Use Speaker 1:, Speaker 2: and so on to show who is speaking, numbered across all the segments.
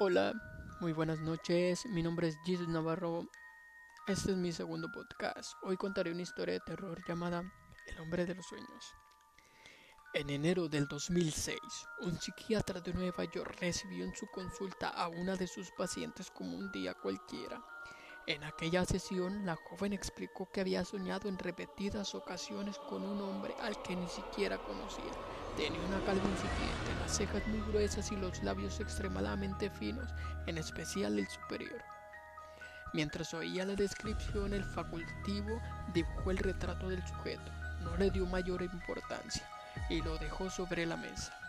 Speaker 1: Hola, muy buenas noches. Mi nombre es Jesus Navarro. Este es mi segundo podcast. Hoy contaré una historia de terror llamada El hombre de los sueños. En enero del 2006, un psiquiatra de Nueva York recibió en su consulta a una de sus pacientes como un día cualquiera. En aquella sesión, la joven explicó que había soñado en repetidas ocasiones con un hombre al que ni siquiera conocía. Tenía una calva incipiente, las cejas muy gruesas y los labios extremadamente finos, en especial el superior. Mientras oía la descripción, el facultivo dibujó el retrato del sujeto. No le dio mayor importancia y lo dejó sobre la mesa.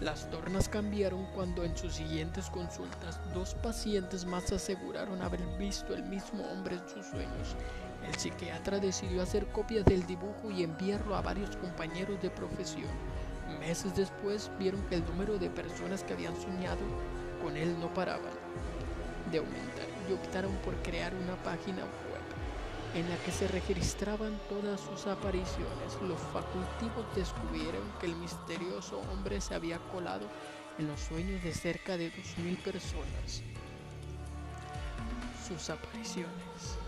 Speaker 1: Las tornas cambiaron cuando en sus siguientes consultas dos pacientes más aseguraron haber visto el mismo hombre en sus sueños. El psiquiatra decidió hacer copias del dibujo y enviarlo a varios compañeros de profesión. Meses después vieron que el número de personas que habían soñado con él no paraban de aumentar y optaron por crear una página web en la que se registraban todas sus apariciones, los facultivos descubrieron que el misterioso hombre se había colado en los sueños de cerca de 2.000 personas. Sus apariciones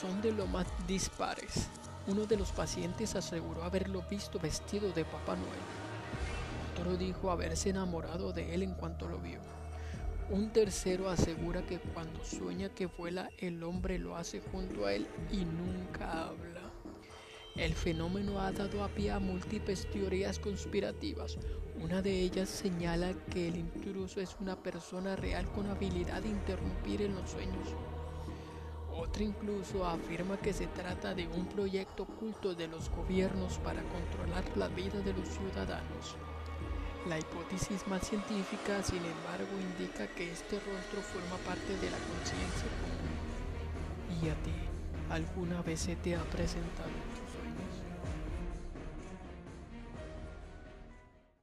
Speaker 1: son de lo más dispares. Uno de los pacientes aseguró haberlo visto vestido de Papá Noel. Otro dijo haberse enamorado de él en cuanto lo vio. Un tercero asegura que cuando sueña que vuela, el hombre lo hace junto a él y nunca habla. El fenómeno ha dado a pie a múltiples teorías conspirativas. Una de ellas señala que el intruso es una persona real con habilidad de interrumpir en los sueños. Otra incluso afirma que se trata de un proyecto oculto de los gobiernos para controlar la vida de los ciudadanos. La hipótesis más científica, sin embargo, indica que este rostro forma parte de la conciencia. ¿Y a ti alguna vez se te ha presentado?